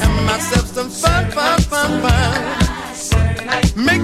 having myself some fun, fun, fun, fun. Make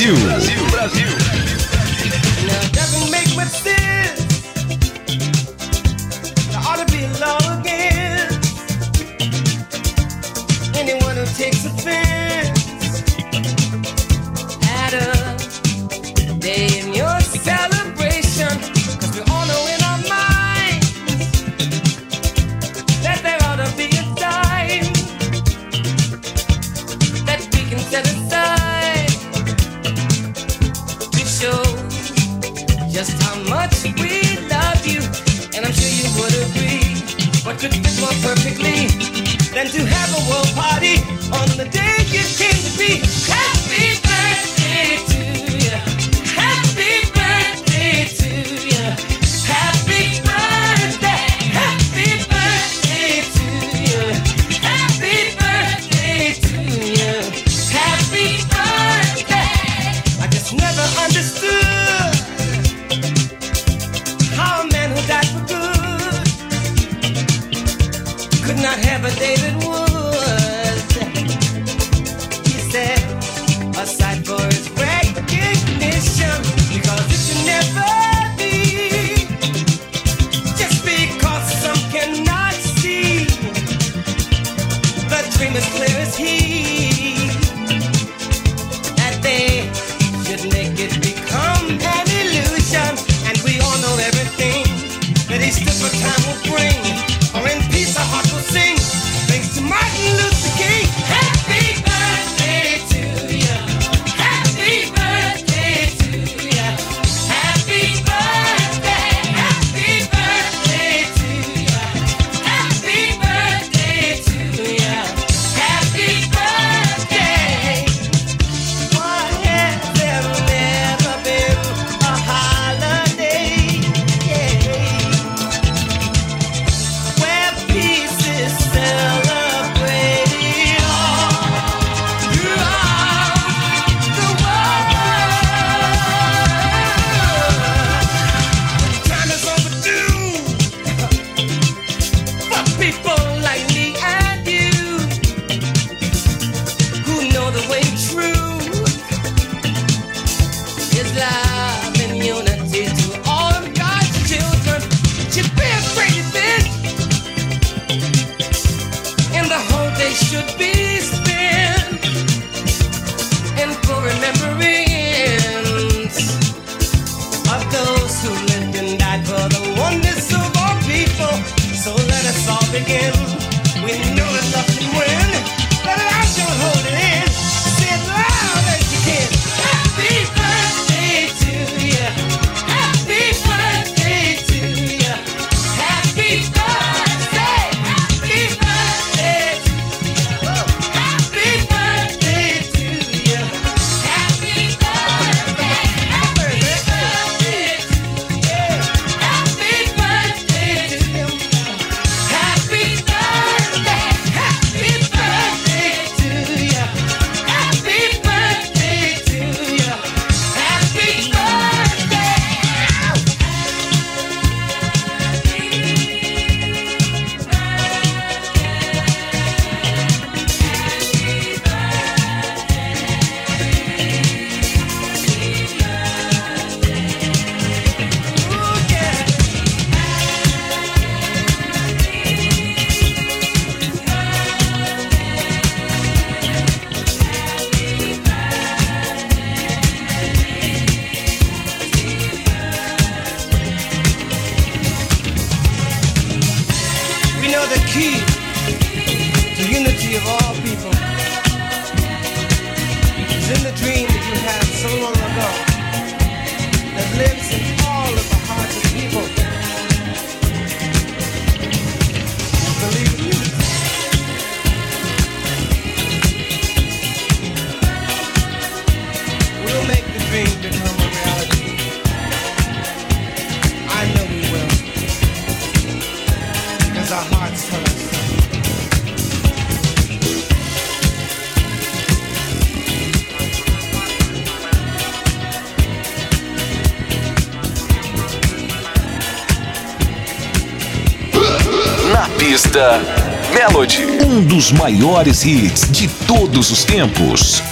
Brasil. Melody, um dos maiores hits de todos os tempos.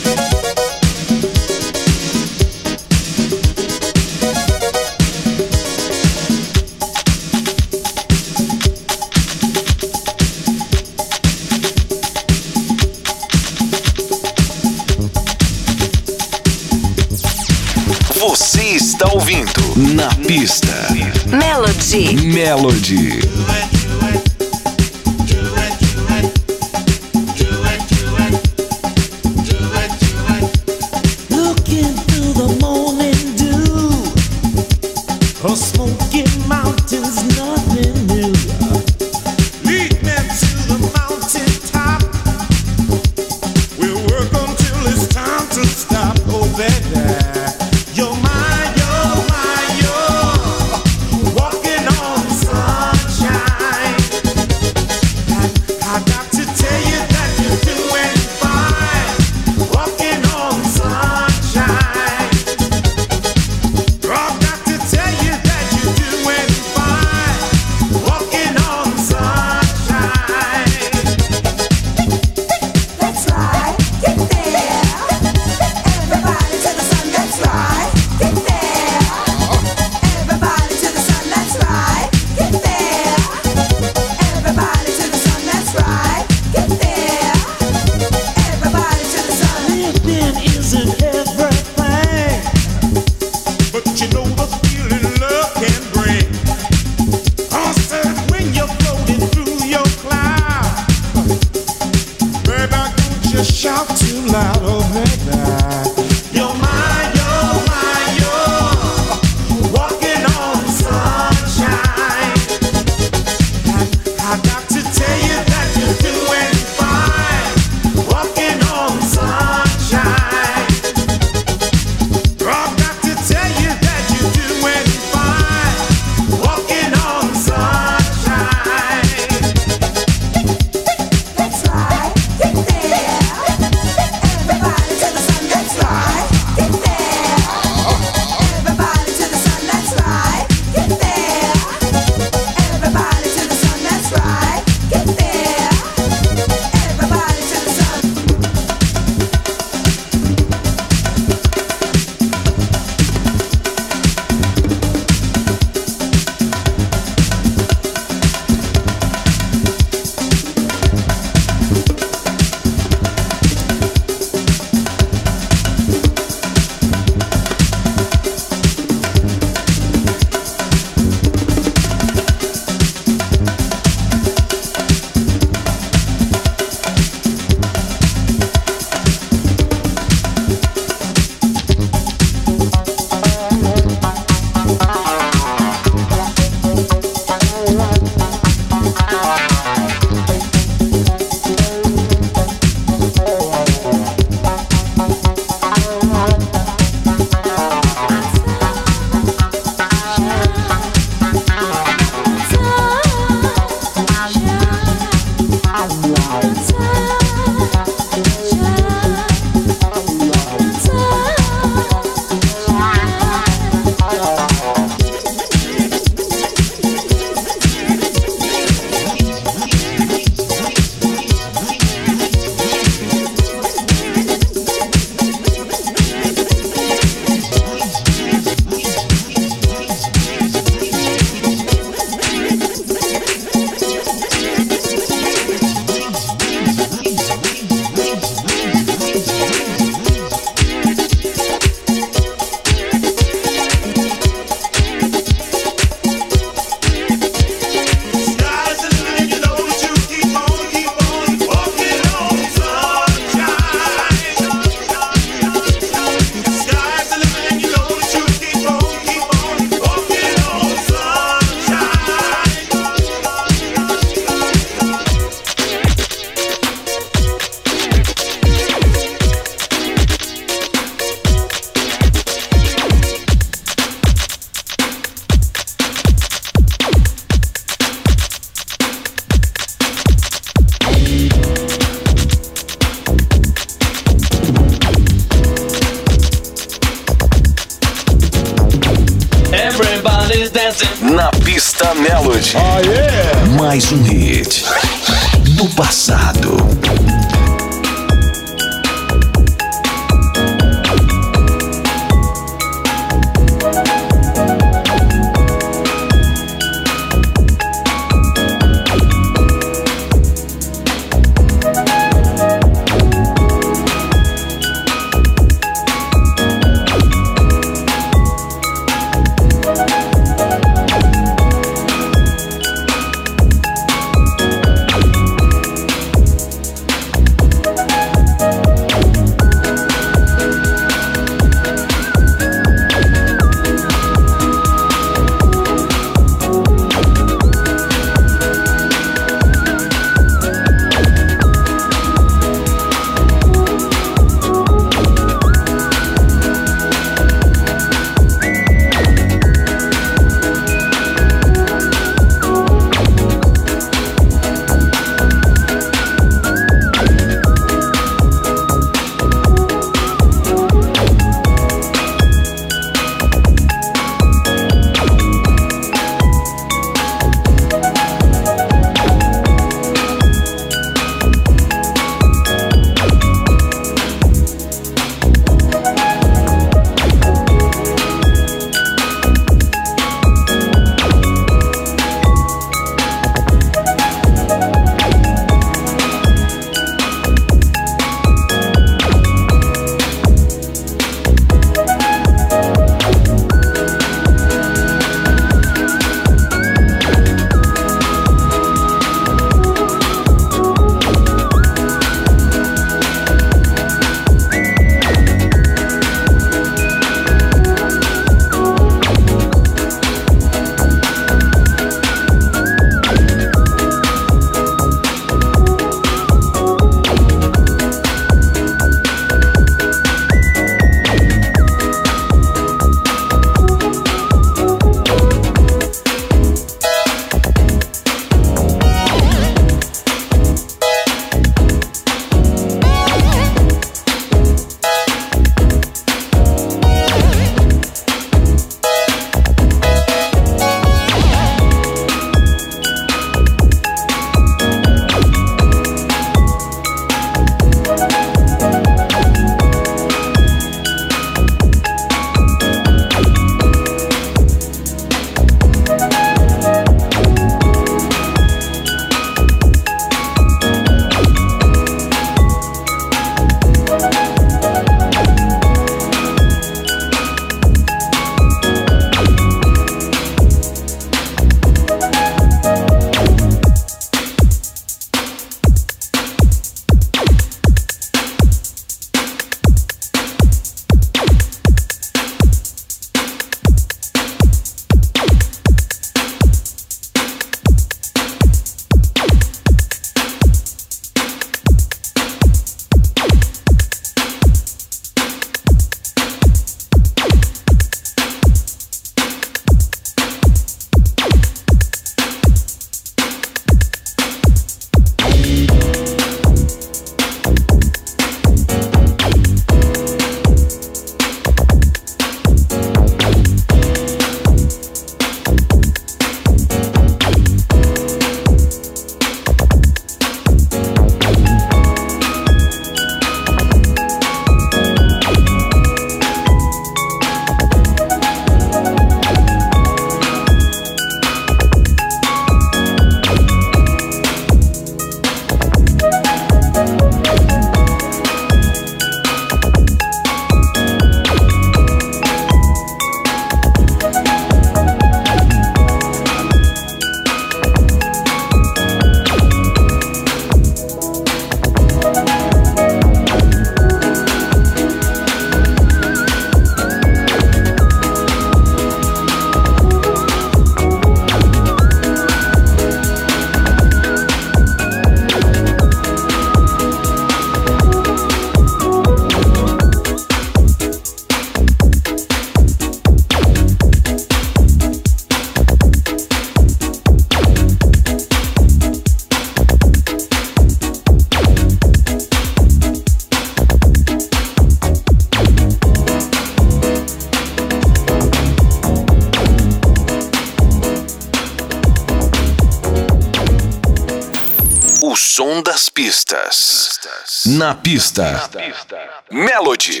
Pistas. Na pista. Melody.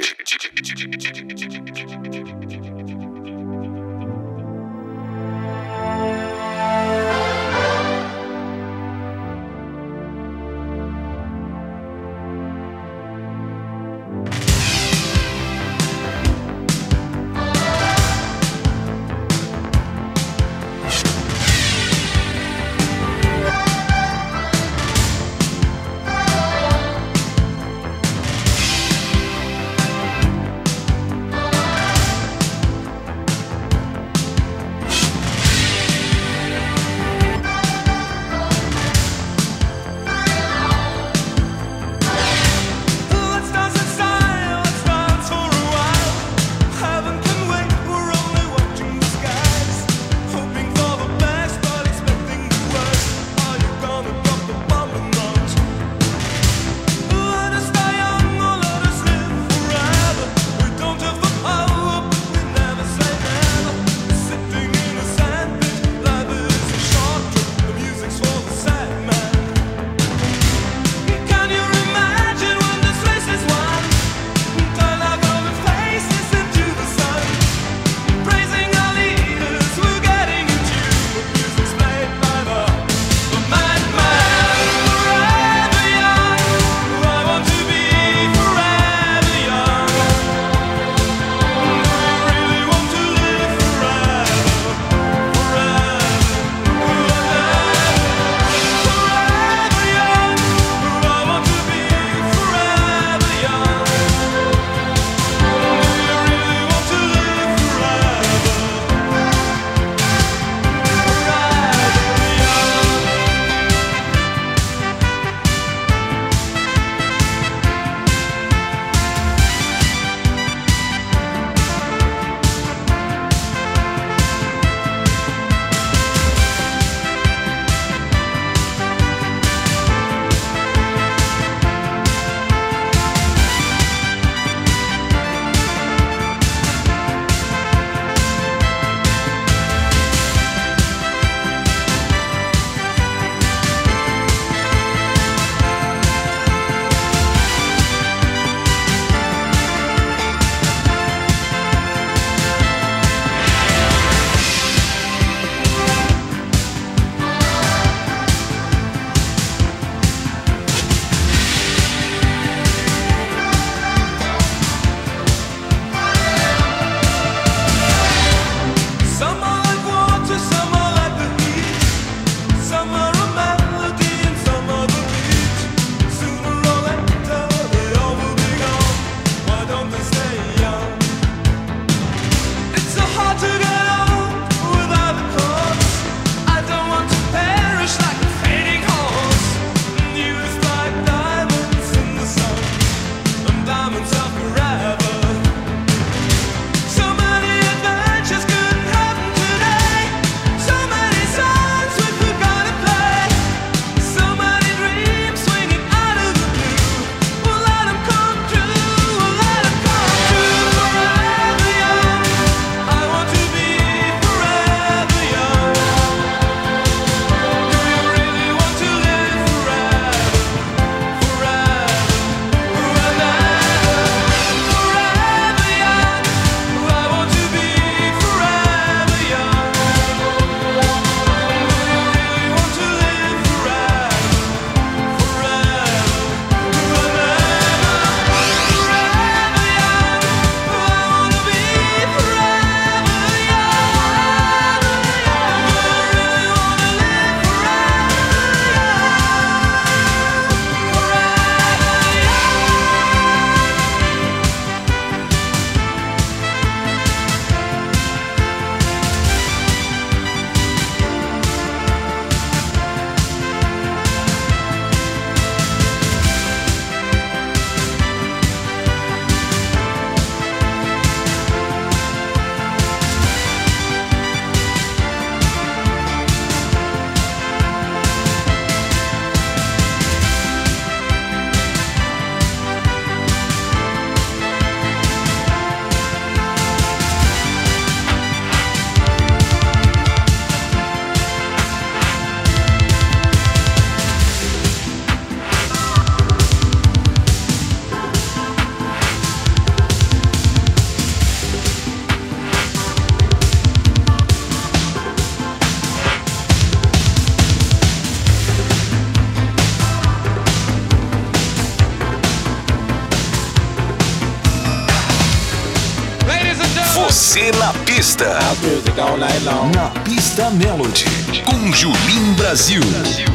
Melody. Com Julim Brasil.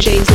DJs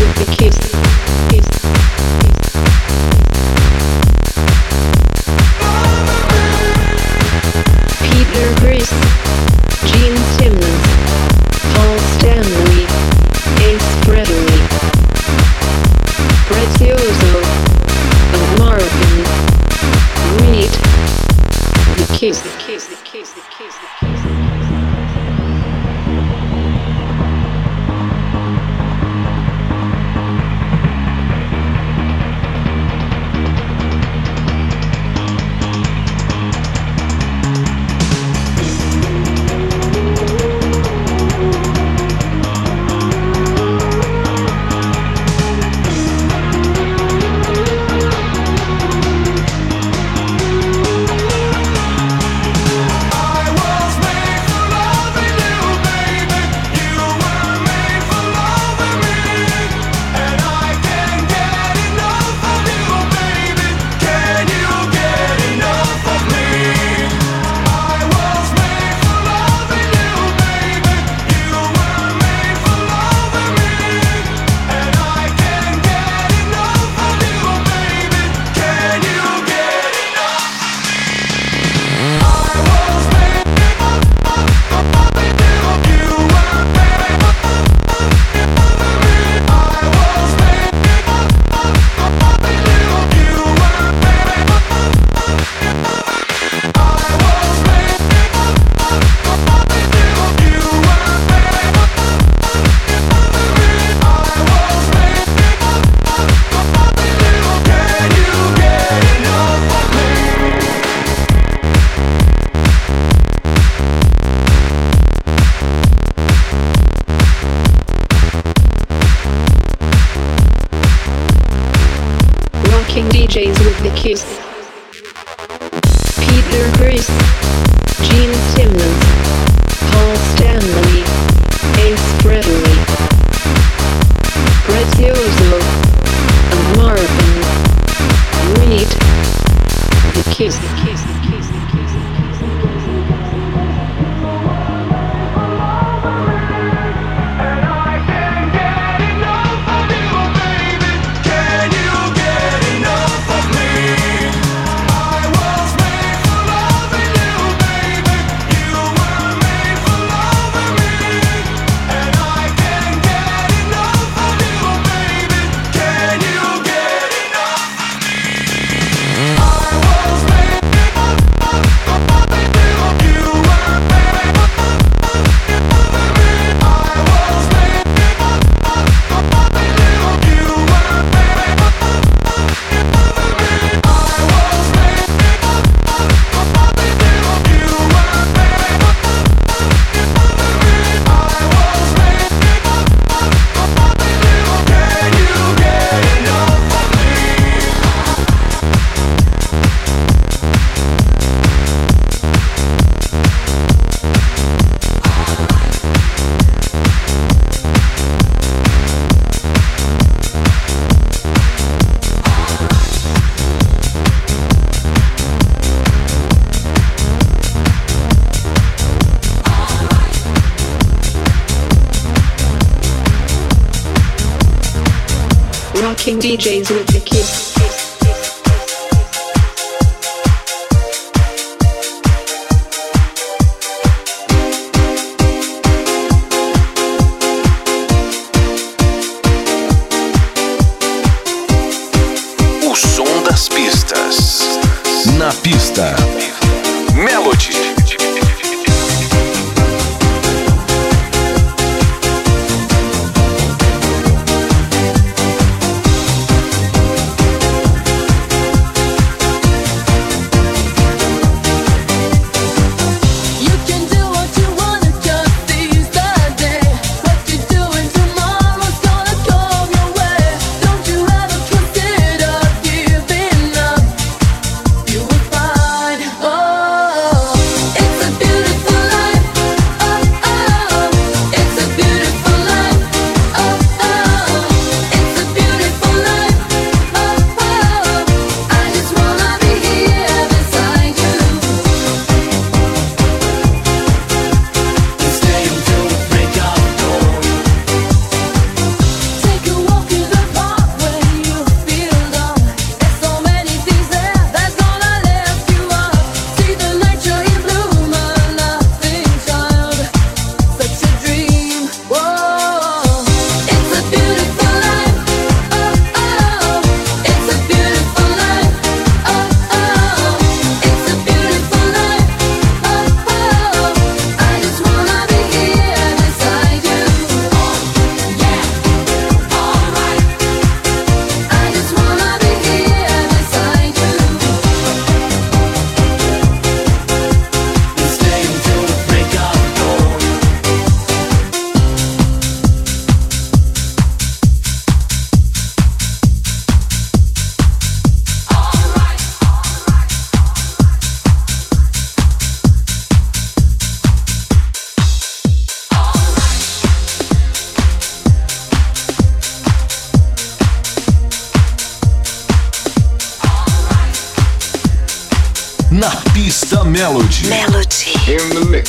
with the kids.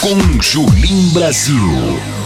Com Julim Brasil.